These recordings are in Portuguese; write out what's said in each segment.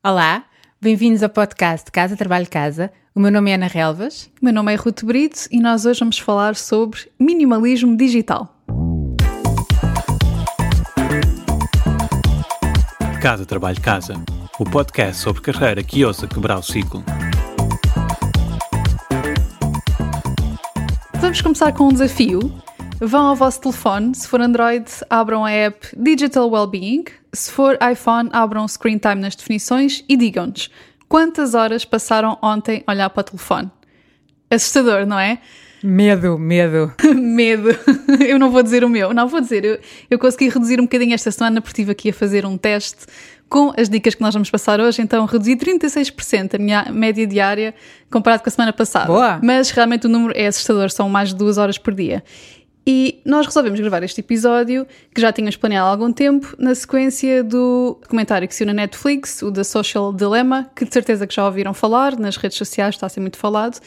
Olá, bem-vindos ao podcast Casa Trabalho Casa. O meu nome é Ana Relvas. O meu nome é Ruth Brito e nós hoje vamos falar sobre minimalismo digital. Casa Trabalho Casa, o podcast sobre carreira que ousa quebrar o ciclo. Vamos começar com um desafio. Vão ao vosso telefone, se for Android, abram a app Digital Wellbeing, se for iPhone, abram o Screen Time nas definições e digam-nos quantas horas passaram ontem a olhar para o telefone. Assustador, não é? Medo, medo. medo. Eu não vou dizer o meu. Não, vou dizer. Eu, eu consegui reduzir um bocadinho esta semana porque estive aqui a fazer um teste com as dicas que nós vamos passar hoje. Então, reduzi 36% a minha média diária comparado com a semana passada. Boa. Mas realmente o número é assustador. São mais de duas horas por dia. E nós resolvemos gravar este episódio, que já tínhamos planeado há algum tempo, na sequência do documentário que saiu na Netflix, o The Social Dilemma, que de certeza que já ouviram falar, nas redes sociais está a ser muito falado,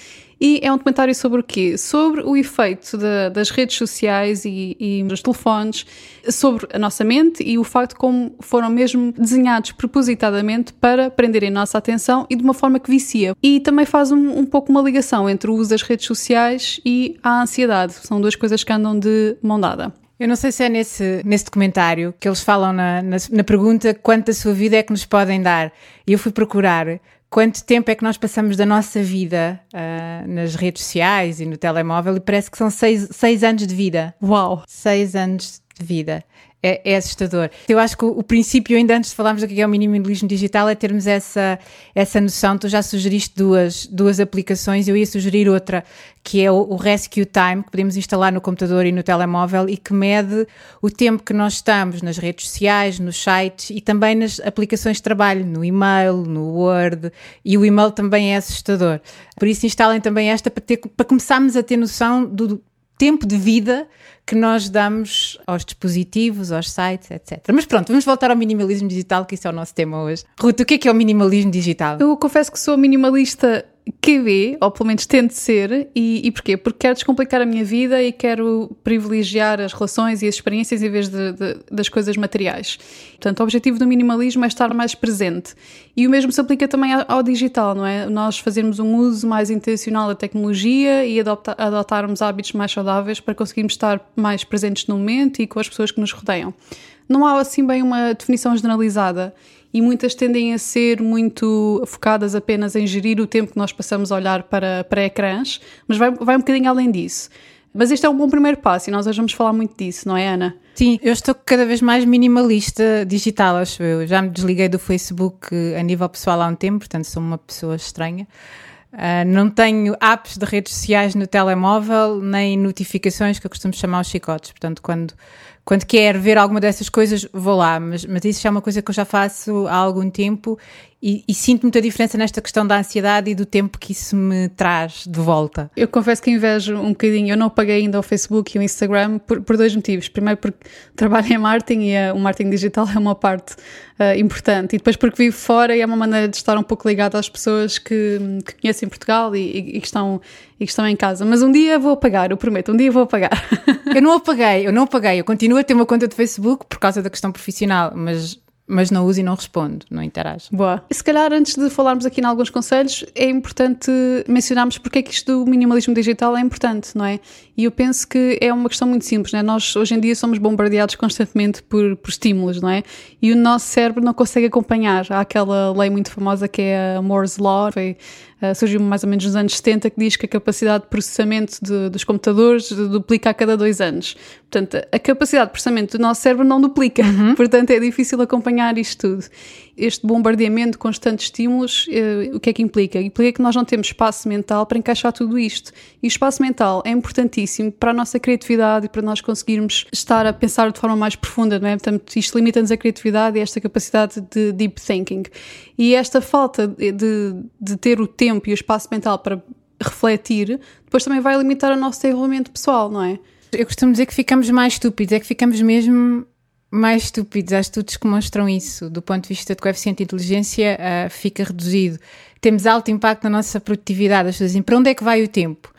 e é um documentário sobre o quê? Sobre o efeito de, das redes sociais e, e, dos telefones sobre a nossa mente e o facto como foram mesmo desenhados propositadamente para prenderem a nossa atenção e de uma forma que vicia. E também faz um, um pouco uma ligação entre o uso das redes sociais e a ansiedade. São duas coisas que andam de mão dada. Eu não sei se é nesse, nesse documentário que eles falam na, na, na pergunta quanto da sua vida é que nos podem dar. E eu fui procurar quanto tempo é que nós passamos da nossa vida uh, nas redes sociais e no telemóvel e parece que são seis, seis anos de vida. Uau! Seis anos de vida. É, é, assustador. Eu acho que o, o, princípio, ainda antes de falarmos do que é o minimalismo digital, é termos essa, essa noção. Tu já sugeriste duas, duas aplicações, eu ia sugerir outra, que é o, o Rescue Time, que podemos instalar no computador e no telemóvel e que mede o tempo que nós estamos nas redes sociais, nos sites e também nas aplicações de trabalho, no e-mail, no Word, e o e-mail também é assustador. Por isso instalem também esta para, ter, para começarmos a ter noção do tempo de vida que nós damos aos dispositivos, aos sites, etc. Mas pronto, vamos voltar ao minimalismo digital, que isso é o nosso tema hoje. Ruth, o que é, que é o minimalismo digital? Eu confesso que sou minimalista QB, ou pelo menos tento ser, e, e porquê? Porque quero descomplicar a minha vida e quero privilegiar as relações e as experiências em vez de, de, das coisas materiais. Portanto, o objetivo do minimalismo é estar mais presente. E o mesmo se aplica também ao, digital, não é? Nós fazermos um uso mais intencional da tecnologia e adotarmos hábitos mais saudáveis para conseguirmos estar mais presentes no momento e com as pessoas que nos rodeiam. Não há assim bem uma definição generalizada e muitas tendem a ser muito focadas apenas em gerir o tempo que nós passamos a olhar para, para ecrãs, mas vai, vai um bocadinho além disso. Mas este é um bom primeiro passo e nós hoje vamos falar muito disso, não é, Ana? Sim, eu estou cada vez mais minimalista digital, acho eu. Já me desliguei do Facebook a nível pessoal há um tempo, portanto sou uma pessoa estranha. Uh, não tenho apps de redes sociais no telemóvel, nem notificações que eu costumo chamar os chicotes. Portanto, quando quando quero ver alguma dessas coisas, vou lá, mas, mas isso já é uma coisa que eu já faço há algum tempo e, e, sinto muita diferença nesta questão da ansiedade e do tempo que isso me traz de volta. Eu confesso que invejo um bocadinho. Eu não apaguei ainda o Facebook e o Instagram por, por dois motivos. Primeiro, porque trabalho em marketing e a, o marketing digital é uma parte uh, importante. E depois, porque vivo fora e é uma maneira de estar um pouco ligado às pessoas que, que conhecem Portugal e, e, e, que estão, e que estão em casa. Mas um dia vou apagar, eu prometo, um dia vou apagar. eu não apaguei, eu não apaguei. Eu continuo a ter uma conta de Facebook por causa da questão profissional, mas mas não uso e não respondo, não interajo. Boa. E se calhar, antes de falarmos aqui em alguns conselhos, é importante mencionarmos porque é que isto do minimalismo digital é importante, não é? E eu penso que é uma questão muito simples, não é? Nós, hoje em dia, somos bombardeados constantemente por, por estímulos, não é? E o nosso cérebro não consegue acompanhar. Há aquela lei muito famosa que é a Moore's Law, foi Uh, surgiu mais ou menos nos anos 70, que diz que a capacidade de processamento de, dos computadores duplica a cada dois anos. Portanto, a capacidade de processamento do nosso cérebro não duplica, uhum. portanto é difícil acompanhar isto tudo este bombardeamento de constantes estímulos, uh, o que é que implica? Implica que nós não temos espaço mental para encaixar tudo isto. E o espaço mental é importantíssimo para a nossa criatividade e para nós conseguirmos estar a pensar de forma mais profunda, não é? Portanto, isto limita-nos a criatividade e esta capacidade de deep thinking. E esta falta de, de ter o tempo e o espaço mental para refletir, depois também vai limitar o nosso desenvolvimento pessoal, não é? Eu costumo dizer que ficamos mais estúpidos, é que ficamos mesmo mais estúpidos. Há estudos que mostram isso. Do ponto de vista de coeficiente de inteligência, uh, fica reduzido. Temos alto impacto na nossa produtividade. As pessoas dizem, para onde é que vai o tempo?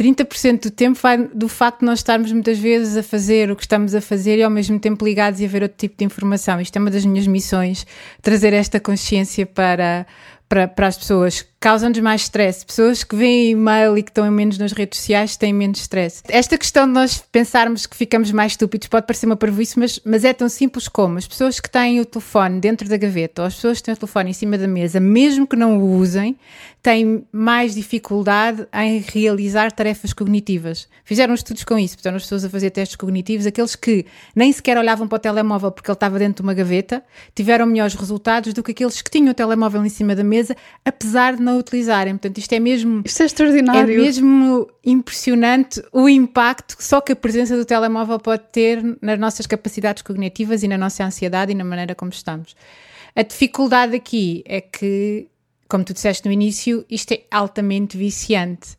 30% do tempo vai do facto de nós estarmos muitas vezes a fazer o que estamos a fazer e ao mesmo tempo ligados e a ver outro tipo de informação. Isto é uma das minhas missões, trazer esta consciência para, para, para as pessoas causam-nos mais stress. Pessoas que veem e-mail e que estão menos nas redes sociais têm menos stress. Esta questão de nós pensarmos que ficamos mais estúpidos pode parecer uma parvoíce, mas, mas é tão simples como as pessoas que têm o telefone dentro da gaveta ou as pessoas que têm o telefone em cima da mesa, mesmo que não o usem, têm mais dificuldade em realizar tarefas cognitivas. Fizeram estudos com isso, portanto, as pessoas a fazer testes cognitivos, aqueles que nem sequer olhavam para o telemóvel porque ele estava dentro de uma gaveta, tiveram melhores resultados do que aqueles que tinham o telemóvel em cima da mesa, apesar de não utilizarem. Portanto, isto é mesmo. Isto é extraordinário. É mesmo impressionante o impacto só que a presença do telemóvel pode ter nas nossas capacidades cognitivas e na nossa ansiedade e na maneira como estamos. A dificuldade aqui é que, como tu disseste no início, isto é altamente viciante.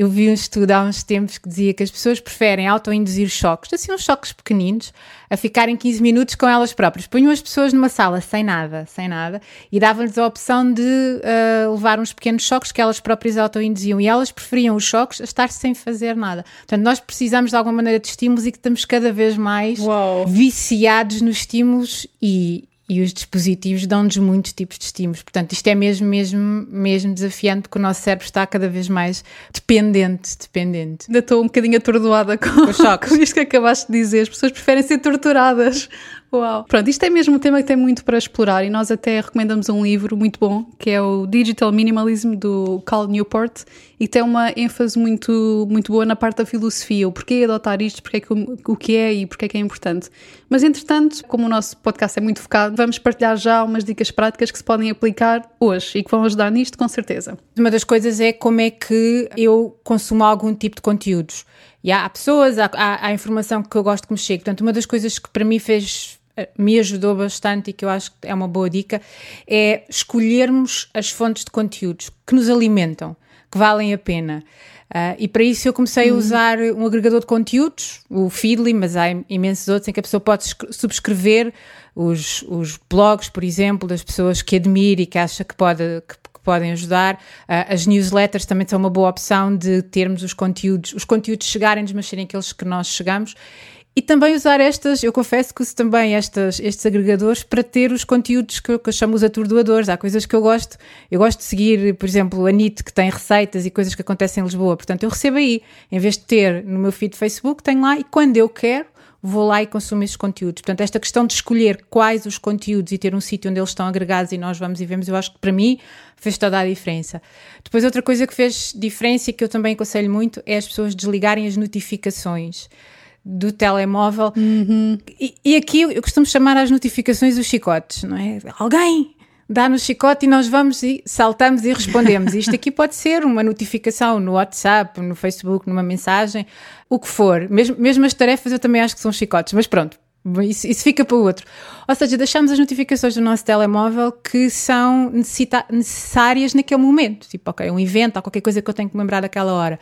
Eu vi um estudo há uns tempos que dizia que as pessoas preferem autoinduzir choques, assim uns choques pequeninos, a ficarem 15 minutos com elas próprias. Punham as pessoas numa sala sem nada, sem nada, e davam-lhes a opção de uh, levar uns pequenos choques que elas próprias autoinduziam. E elas preferiam os choques a estar sem fazer nada. Portanto, nós precisamos de alguma maneira de estímulos e que estamos cada vez mais Uau. viciados nos estímulos e, e os dispositivos dão-nos muitos tipos de estímulos. Portanto, isto é mesmo, mesmo, mesmo desafiante porque o nosso cérebro está cada vez mais dependente, dependente. Ainda estou um bocadinho atordoada com, com isto que acabaste de dizer. As pessoas preferem ser torturadas. Uau! Pronto, isto é mesmo um tema que tem muito para explorar e nós até recomendamos um livro muito bom, que é o Digital Minimalism, do Cal Newport, e tem uma ênfase muito, muito boa na parte da filosofia, o porquê adotar isto, porque é que, o que é e porque é que é importante. Mas, entretanto, como o nosso podcast é muito focado, vamos partilhar já umas dicas práticas que se podem aplicar hoje e que vão ajudar nisto, com certeza. Uma das coisas é como é que eu consumo algum tipo de conteúdos. E há pessoas, há, há, há informação que eu gosto que me chegue. Portanto, uma das coisas que para mim fez me ajudou bastante e que eu acho que é uma boa dica é escolhermos as fontes de conteúdos que nos alimentam, que valem a pena. Uh, e para isso eu comecei a uhum. usar um agregador de conteúdos, o Feedly, mas há imensos outros em que a pessoa pode subscrever os, os blogs, por exemplo, das pessoas que admira e que acha que, pode, que, que podem ajudar. Uh, as newsletters também são uma boa opção de termos os conteúdos, os conteúdos chegarem-nos, mas serem aqueles que nós chegamos. E também usar estas, eu confesso que uso também estas, estes agregadores para ter os conteúdos que eu, que eu chamo os atordoadores. Há coisas que eu gosto. Eu gosto de seguir, por exemplo, a NIT, que tem receitas e coisas que acontecem em Lisboa. Portanto, eu recebo aí. Em vez de ter no meu feed Facebook, tenho lá e quando eu quero, vou lá e consumo esses conteúdos. Portanto, esta questão de escolher quais os conteúdos e ter um sítio onde eles estão agregados e nós vamos e vemos, eu acho que para mim fez toda a diferença. Depois, outra coisa que fez diferença e que eu também aconselho muito é as pessoas desligarem as notificações do telemóvel. Uhum. E, e, aqui eu costumo chamar as notificações os chicotes, não é? Alguém dá-nos chicote e nós vamos e saltamos e respondemos. Isto aqui pode ser uma notificação no WhatsApp, no Facebook, numa mensagem, o que for. Mesmo, mesmo as tarefas eu também acho que são chicotes, mas pronto. Isso, isso fica para o outro. Ou seja, deixamos as notificações do nosso telemóvel que são necessárias naquele momento. Tipo, ok, um evento ou qualquer coisa que eu tenho que lembrar daquela hora.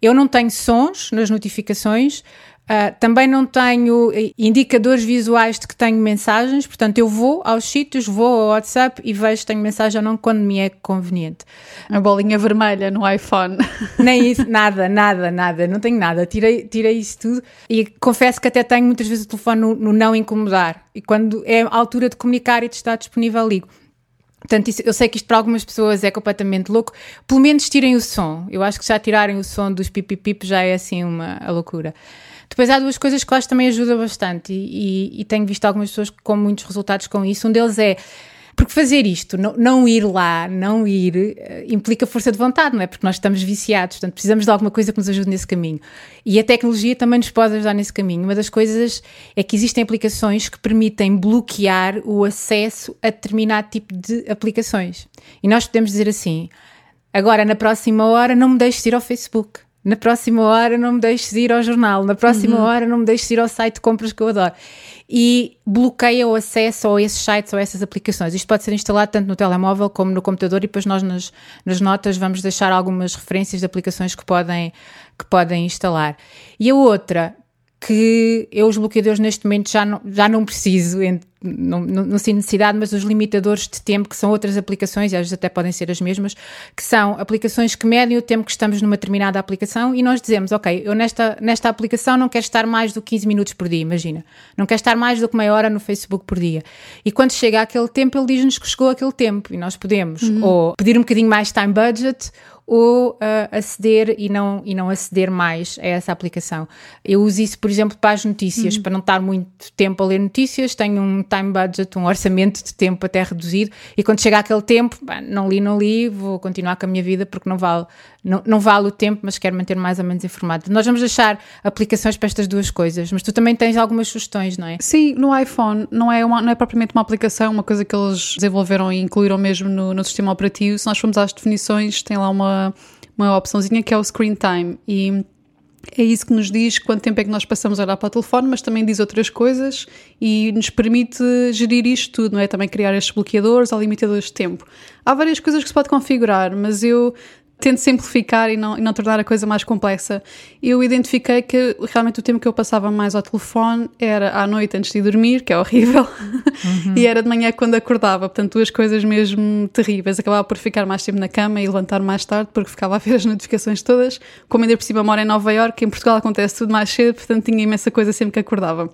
Eu não tenho sons nas notificações, Uh, também não tenho eh, indicadores visuais de que tenho mensagens, portanto, eu vou aos sítios, vou ao WhatsApp e vejo se tenho mensagem ou não quando me é conveniente. A bolinha vermelha no iPhone. Nem isso, nada, nada, nada, não tenho nada. Tirei, tirei isso tudo e confesso que até tenho muitas vezes o telefone no, no não incomodar. E quando é a altura de comunicar e de estar disponível, ligo. Portanto, isso, eu sei que isto para algumas pessoas é completamente louco. Pelo menos tirem o som. Eu acho que já tirarem o som dos pipipip já é assim uma loucura. Depois há duas coisas que eu acho que também ajuda bastante e, e, e tenho visto algumas pessoas com muitos resultados com isso. Um deles é porque fazer isto, não, não, ir lá, não ir, uh, implica força de vontade, não é? Porque nós estamos viciados, portanto precisamos de alguma coisa que nos ajude nesse caminho. E a tecnologia também nos pode ajudar nesse caminho. Uma das coisas é que existem aplicações que permitem bloquear o acesso a determinado tipo de aplicações. E nós podemos dizer assim: agora na próxima hora não me deixes ir ao Facebook na próxima hora não me deixes ir ao jornal, na próxima uhum. hora não me deixes ir ao site de compras que eu adoro. E bloqueia o acesso a esses sites ou a essas aplicações. Isto pode ser instalado tanto no telemóvel como no computador e depois nós nas, nas notas vamos deixar algumas referências de aplicações que podem, que podem instalar. E a outra, que eu os bloqueadores neste momento já não, já não preciso, não, não, não sinto necessidade, mas os limitadores de tempo, que são outras aplicações, e às vezes até podem ser as mesmas, que são aplicações que medem o tempo que estamos numa determinada aplicação e nós dizemos, ok, eu nesta, nesta aplicação não quero estar mais do que 15 minutos por dia, imagina. Não quero estar mais do que meia hora no Facebook por dia. E quando chega aquele tempo, ele diz-nos que chegou aquele tempo e nós podemos uhum. ou pedir um bocadinho mais time budget ou uh, aceder e não, e não aceder mais a essa aplicação. Eu uso isso, por exemplo, para as notícias, uhum. para não estar muito tempo a ler notícias, tenho um time budget, um orçamento de tempo até reduzido, e quando chega aquele tempo, não li, não li, vou continuar com a minha vida porque não vale, não, não vale o tempo, mas quero manter mais ou menos informado. Nós vamos deixar aplicações para estas duas coisas, mas tu também tens algumas sugestões, não é? Sim, no iPhone não é, uma, não é propriamente uma aplicação, uma coisa que eles desenvolveram e incluíram mesmo no, no sistema operativo. Se nós formos às definições, tem lá uma uma, opçãozinha que é o screen time e é isso que nos diz quanto tempo é que nós passamos a olhar para o telefone, mas também diz outras coisas e nos permite gerir isto tudo, não é? Também criar estes bloqueadores ou limitadores de tempo. Há várias coisas que se pode configurar, mas eu tento simplificar e não, e não tornar a coisa mais complexa. Eu identifiquei que realmente o tempo que eu passava mais ao telefone era à noite antes de dormir, que é horrível, uhum. e era de manhã quando acordava. Portanto, duas coisas mesmo terríveis. Acabava por ficar mais tempo na cama e levantar mais tarde, porque ficava a ver as notificações todas. Como ainda por cima moro em Nova York, em Portugal acontece tudo mais cedo, portanto tinha imensa coisa sempre que acordava.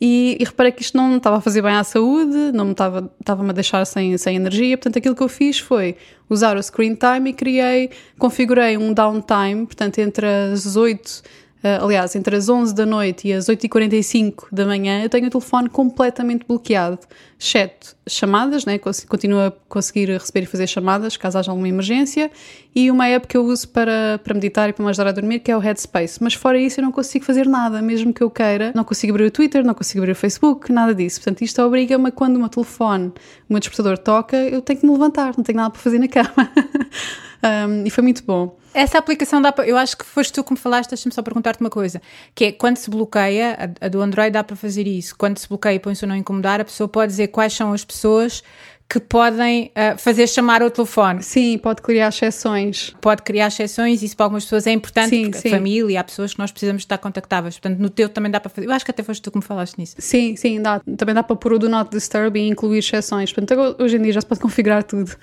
E, e reparei que isto não estava a fazer bem à saúde, não estava, estava-me a deixar sem, sem energia, portanto aquilo que eu fiz foi usar o screen time e criei, configurei um downtime, portanto entre as 8 Uh, aliás, entre as 11 da noite e as 8h45 da manhã, eu tenho o telefone completamente bloqueado. Exceto chamadas, né? continuo a conseguir receber e fazer chamadas caso haja alguma emergência, e uma app que eu uso para, para meditar e para me ajudar a dormir, que é o Headspace. Mas fora isso, eu não consigo fazer nada, mesmo que eu queira. Não consigo abrir o Twitter, não consigo abrir o Facebook, nada disso. Portanto, isto obriga-me a quando o meu telefone, o meu despertador toca, eu tenho que me levantar, não tenho nada para fazer na cama. um, e foi muito bom. Essa aplicação dá para. Eu acho que foste tu que me falaste, deixa-me só perguntar-te uma coisa: que é quando se bloqueia, a, a do Android dá para fazer isso. Quando se bloqueia e põe-se não incomodar, a pessoa pode dizer quais são as pessoas que podem uh, fazer chamar o telefone. Sim, pode criar exceções. Pode criar exceções, isso para algumas pessoas é importante, sim, porque sim. família, há pessoas que nós precisamos estar contactáveis. Portanto, no teu também dá para fazer. Eu acho que até foste tu que me falaste nisso. Sim, sim, dá. Também dá para pôr o Do Not Disturb e incluir exceções. Portanto, hoje em dia já se pode configurar tudo.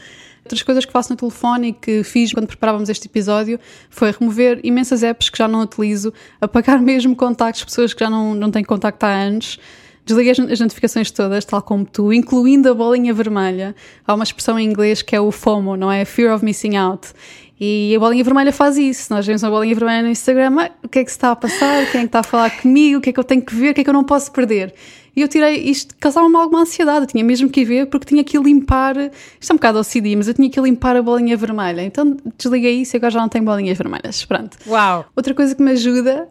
Outras coisas que faço no telefone e que fiz quando preparávamos este episódio foi remover imensas apps que já não utilizo, apagar mesmo contactos, pessoas que já não, não têm contacto há anos. Desliguei as notificações todas, tal como tu, incluindo a bolinha vermelha. Há uma expressão em inglês que é o FOMO, não é? Fear of Missing Out. E a bolinha vermelha faz isso. Nós vemos uma bolinha vermelha no Instagram, ah, o que é que se está a passar? Quem é que está a falar comigo? O que é que eu tenho que ver? O que é que eu não posso perder? E eu tirei isto, causava-me alguma ansiedade. Eu tinha mesmo que ir ver porque tinha que limpar. Isto é um bocado OCD, mas eu tinha que limpar a bolinha vermelha. Então desliguei isso e agora já não tenho bolinhas vermelhas. Pronto. Uau! Outra coisa que me ajuda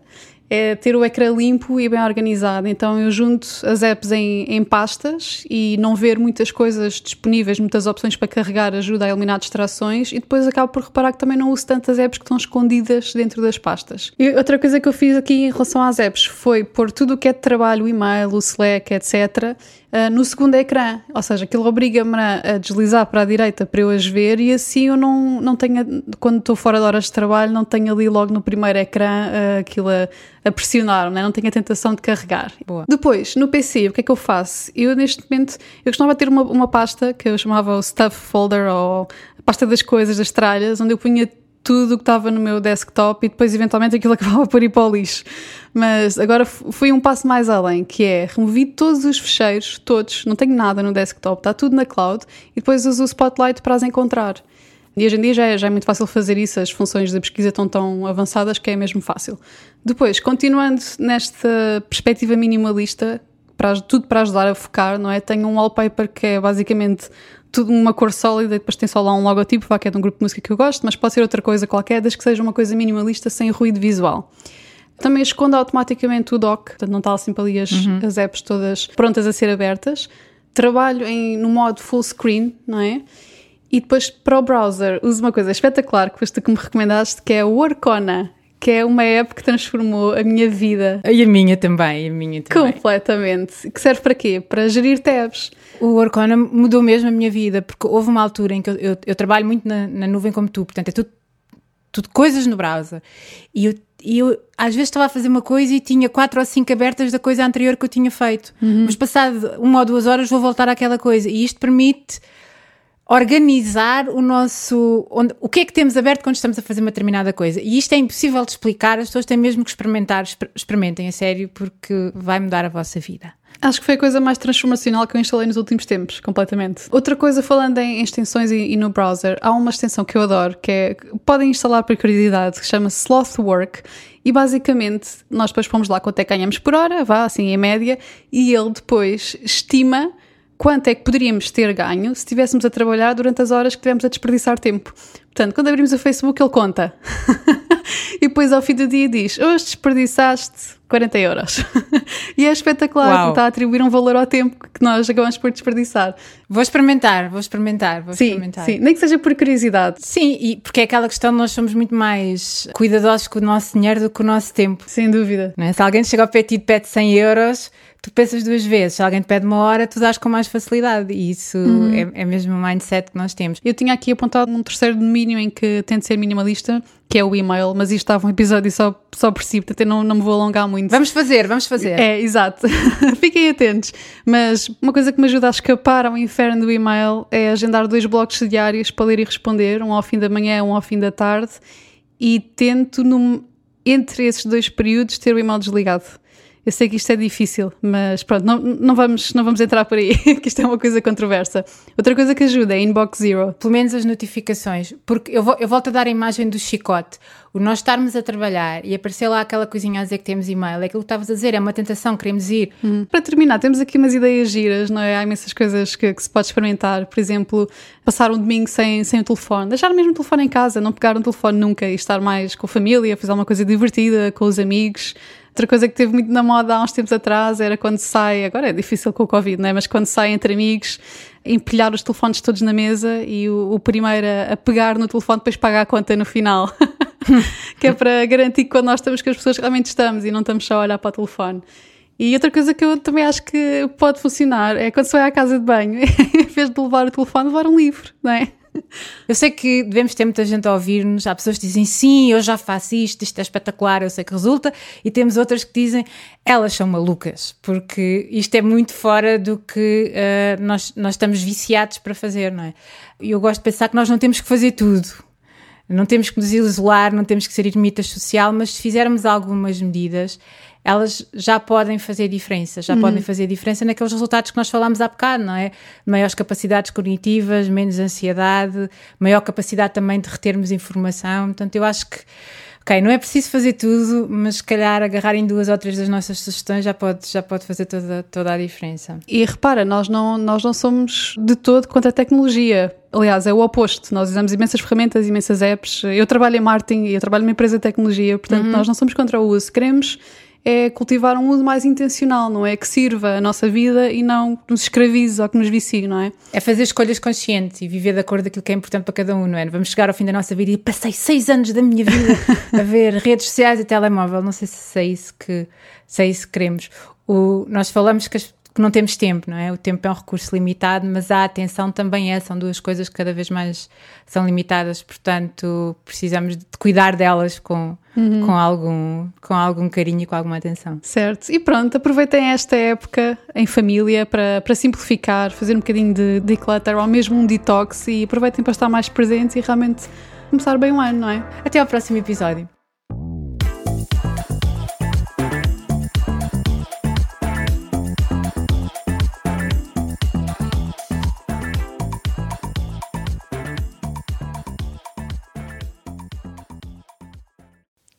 é ter o ecrã limpo e bem organizado. Então eu junto as apps em, em, pastas e não ver muitas coisas disponíveis, muitas opções para carregar ajuda a eliminar distrações e depois acabo por reparar que também não uso tantas apps que estão escondidas dentro das pastas. E outra coisa que eu fiz aqui em relação às apps foi pôr tudo o que é de trabalho, o e-mail, o Slack, etc., uh, no segundo ecrã. Ou seja, aquilo obriga-me a, deslizar para a direita para eu as ver e assim eu não, não tenho, quando estou fora de horas de trabalho, não tenho ali logo no primeiro ecrã uh, aquilo a, a pressionar, não, é? não tenho a tentação de carregar. Boa. Depois, no PC, o que é que eu faço? Eu neste momento, eu costumava ter uma, uma pasta que eu chamava o Stuff Folder ou a pasta das coisas, das tralhas, onde eu punha tudo o que estava no meu desktop e depois eventualmente aquilo acabava por ir para o lixo. Mas agora fui um passo mais além, que é removi todos os fecheiros, todos, não tenho nada no desktop, está tudo na cloud e depois uso o Spotlight para as encontrar. E hoje em dia já é, já é muito fácil fazer isso, as funções da pesquisa estão tão avançadas que é mesmo fácil. Depois, continuando nesta perspectiva minimalista, para, tudo para ajudar a focar, não é? Tenho um wallpaper que é basicamente tudo uma cor sólida e depois tem só lá um logotipo, vá que é de um grupo de música que eu gosto, mas pode ser outra coisa qualquer, desde que seja uma coisa minimalista sem ruído visual. Também esconde automaticamente o dock, portanto não está sempre ali as, uhum. as apps todas prontas a ser abertas. Trabalho em, no modo full screen, não é? E depois para o browser uso uma coisa espetacular que foste que me recomendaste, que é o Workona que é uma app que transformou a minha vida. E a minha também, a minha também. Completamente. Que serve para quê? Para gerir tabs. O Workona mudou mesmo a minha vida, porque houve uma altura em que eu, eu, eu trabalho muito na, na, nuvem como tu, portanto é tudo tudo coisas no browser. E eu, e eu às vezes estava a fazer uma coisa e tinha quatro ou cinco abertas da coisa anterior que eu tinha feito. Mas passado uma ou duas horas vou voltar àquela coisa. E isto permite organizar o nosso. Onde, o que é que temos aberto quando estamos a fazer uma determinada coisa. E isto é impossível de explicar, as pessoas têm mesmo que experimentar, exper- experimentem a sério, porque vai mudar a vossa vida. Acho que foi a coisa mais transformacional que eu instalei nos últimos tempos, completamente. Outra coisa, falando em extensões e, e no browser, há uma extensão que eu adoro, que é, podem instalar por curiosidade, que chama Slothwork, e basicamente nós depois pomos lá quanto é que ganhamos por hora, vá assim em média, e ele depois estima quanto é que poderíamos ter ganho se estivéssemos a trabalhar durante as horas que tivemos a desperdiçar tempo. Portanto, quando abrimos o Facebook, ele conta. e depois ao fim do dia diz: Hoje desperdiçaste 40 euros. e é espetacular, Uau. está a atribuir um valor ao tempo que nós acabamos por desperdiçar. Vou experimentar, vou experimentar, vou Sim, experimentar. sim, nem que seja por curiosidade. Sim, e porque é aquela questão de nós somos muito mais cuidadosos com o nosso dinheiro do que o nosso tempo. Sem dúvida. é? Se alguém chega ao pé e pede 100 euros, tu pensas duas vezes. Se alguém te pede uma hora, tu dás com mais facilidade. E isso é, é mesmo o mindset que nós temos. Eu tinha aqui apontado um terceiro domínio em que tento ser minimalista, que é o e-mail, mas isto estava um episódio só, só por si, portanto eu não, não me vou alongar muito. Vamos fazer, vamos fazer. É, exato. Fiquem atentos. Mas uma coisa que me ajuda a escapar ao inferno do e-mail é agendar dois blocos diários para ler e responder, um ao fim da manhã, um ao fim da tarde, e tento, num- entre esses dois períodos, ter o e-mail desligado. Eu sei que isto é difícil, mas pronto, não, não, vamos, não vamos entrar por aí, que isto é uma coisa controversa. Outra coisa que ajuda é Inbox Zero. Pelo menos as notificações. Porque eu, vo- eu volto a dar a imagem do chicote. O nós estarmos a trabalhar e aparecer lá aquela coisinha a dizer que temos e-mail. É aquilo que estavas a dizer, é uma tentação, queremos ir. Para terminar, temos aqui umas ideias giras, não é? Há imensas coisas que, que se pode experimentar. Por exemplo, passar um domingo sem, sem o telefone. Deixar mesmo o telefone em casa, não pegar um telefone nunca e estar mais com a família, fazer alguma coisa divertida, com os amigos. Outra coisa que teve muito na moda há uns tempos atrás era quando sai, agora é difícil com o Covid, não é? Mas quando sai entre amigos, empilhar os telefones todos na mesa e o, o primeiro a, a pegar no telefone depois pagar a conta no final. que é para garantir que quando nós estamos com as pessoas realmente estamos e não estamos só a olhar para o telefone. E outra coisa que eu também acho que pode funcionar é quando se vai à casa de banho, em vez de levar o telefone, levar um livro, não é? Eu sei que devemos ter muita gente a ouvir-nos. Há pessoas que dizem sim, eu já faço isto, isto é espetacular, eu sei que resulta. E temos outras que dizem elas são malucas, porque isto é muito fora do que eh, nós, nós estamos viciados para fazer, não é? Eu gosto de pensar que nós não temos que fazer tudo. Não temos que nos isolar, não temos que ser ermitas social, mas se fizermos algumas medidas, elas já podem fazer diferença, já podem fazer diferença naqueles resultados que nós falámos há bocado, não é? Maiores capacidades cognitivas, menos ansiedade, maior capacidade também de retermos informação. Portanto, eu acho que, ok, não é preciso fazer tudo, mas se calhar agarrar em duas ou três das nossas sugestões já pode, já pode fazer toda, toda a diferença. E repara, nós não, nós não somos de todo contra a tecnologia. Aliás, é o oposto. Nós usamos imensas ferramentas, imensas apps. Eu trabalho em marketing e eu trabalho numa empresa de tecnologia, portanto, nós não somos contra o uso. Queremos é cultivar um uso mais intencional, não é? Que sirva a nossa vida e não que nos escravize ou que nos vicie, não é? É fazer escolhas conscientes e viver de acordo com aquilo que é importante para cada um, não é? Vamos chegar ao fim da nossa vida e passei seis anos da minha vida a ver redes sociais e telemóvel. Não sei se é isso que, se é isso que queremos. O, nós falamos que, as- que não temos tempo, não é? O tempo é um recurso limitado, mas a atenção também é. São duas coisas que cada vez mais são limitadas, portanto precisamos de cuidar delas com, com, algum, com algum carinho e com alguma atenção. Certo. E pronto, aproveitem esta época em família para, para simplificar, fazer um bocadinho de declutter ou mesmo um detox e aproveitem para estar mais presentes e realmente começar bem o ano, não é? Até ao próximo episódio.